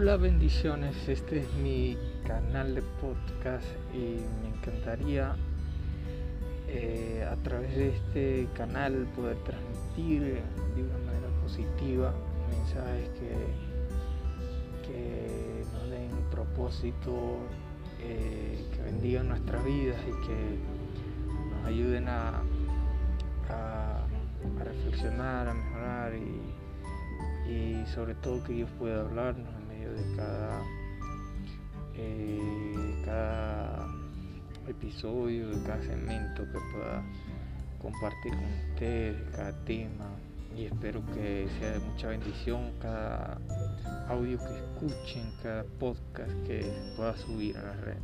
Hola bendiciones, este es mi canal de podcast y me encantaría eh, a través de este canal poder transmitir de una manera positiva mensajes que, que nos den propósito, eh, que bendigan nuestras vidas y que nos ayuden a, a, a reflexionar, a mejorar y, y sobre todo que Dios pueda hablarnos de cada, eh, cada episodio, de cada segmento que pueda compartir con ustedes, cada tema. Y espero que sea de mucha bendición cada audio que escuchen, cada podcast que pueda subir a la red.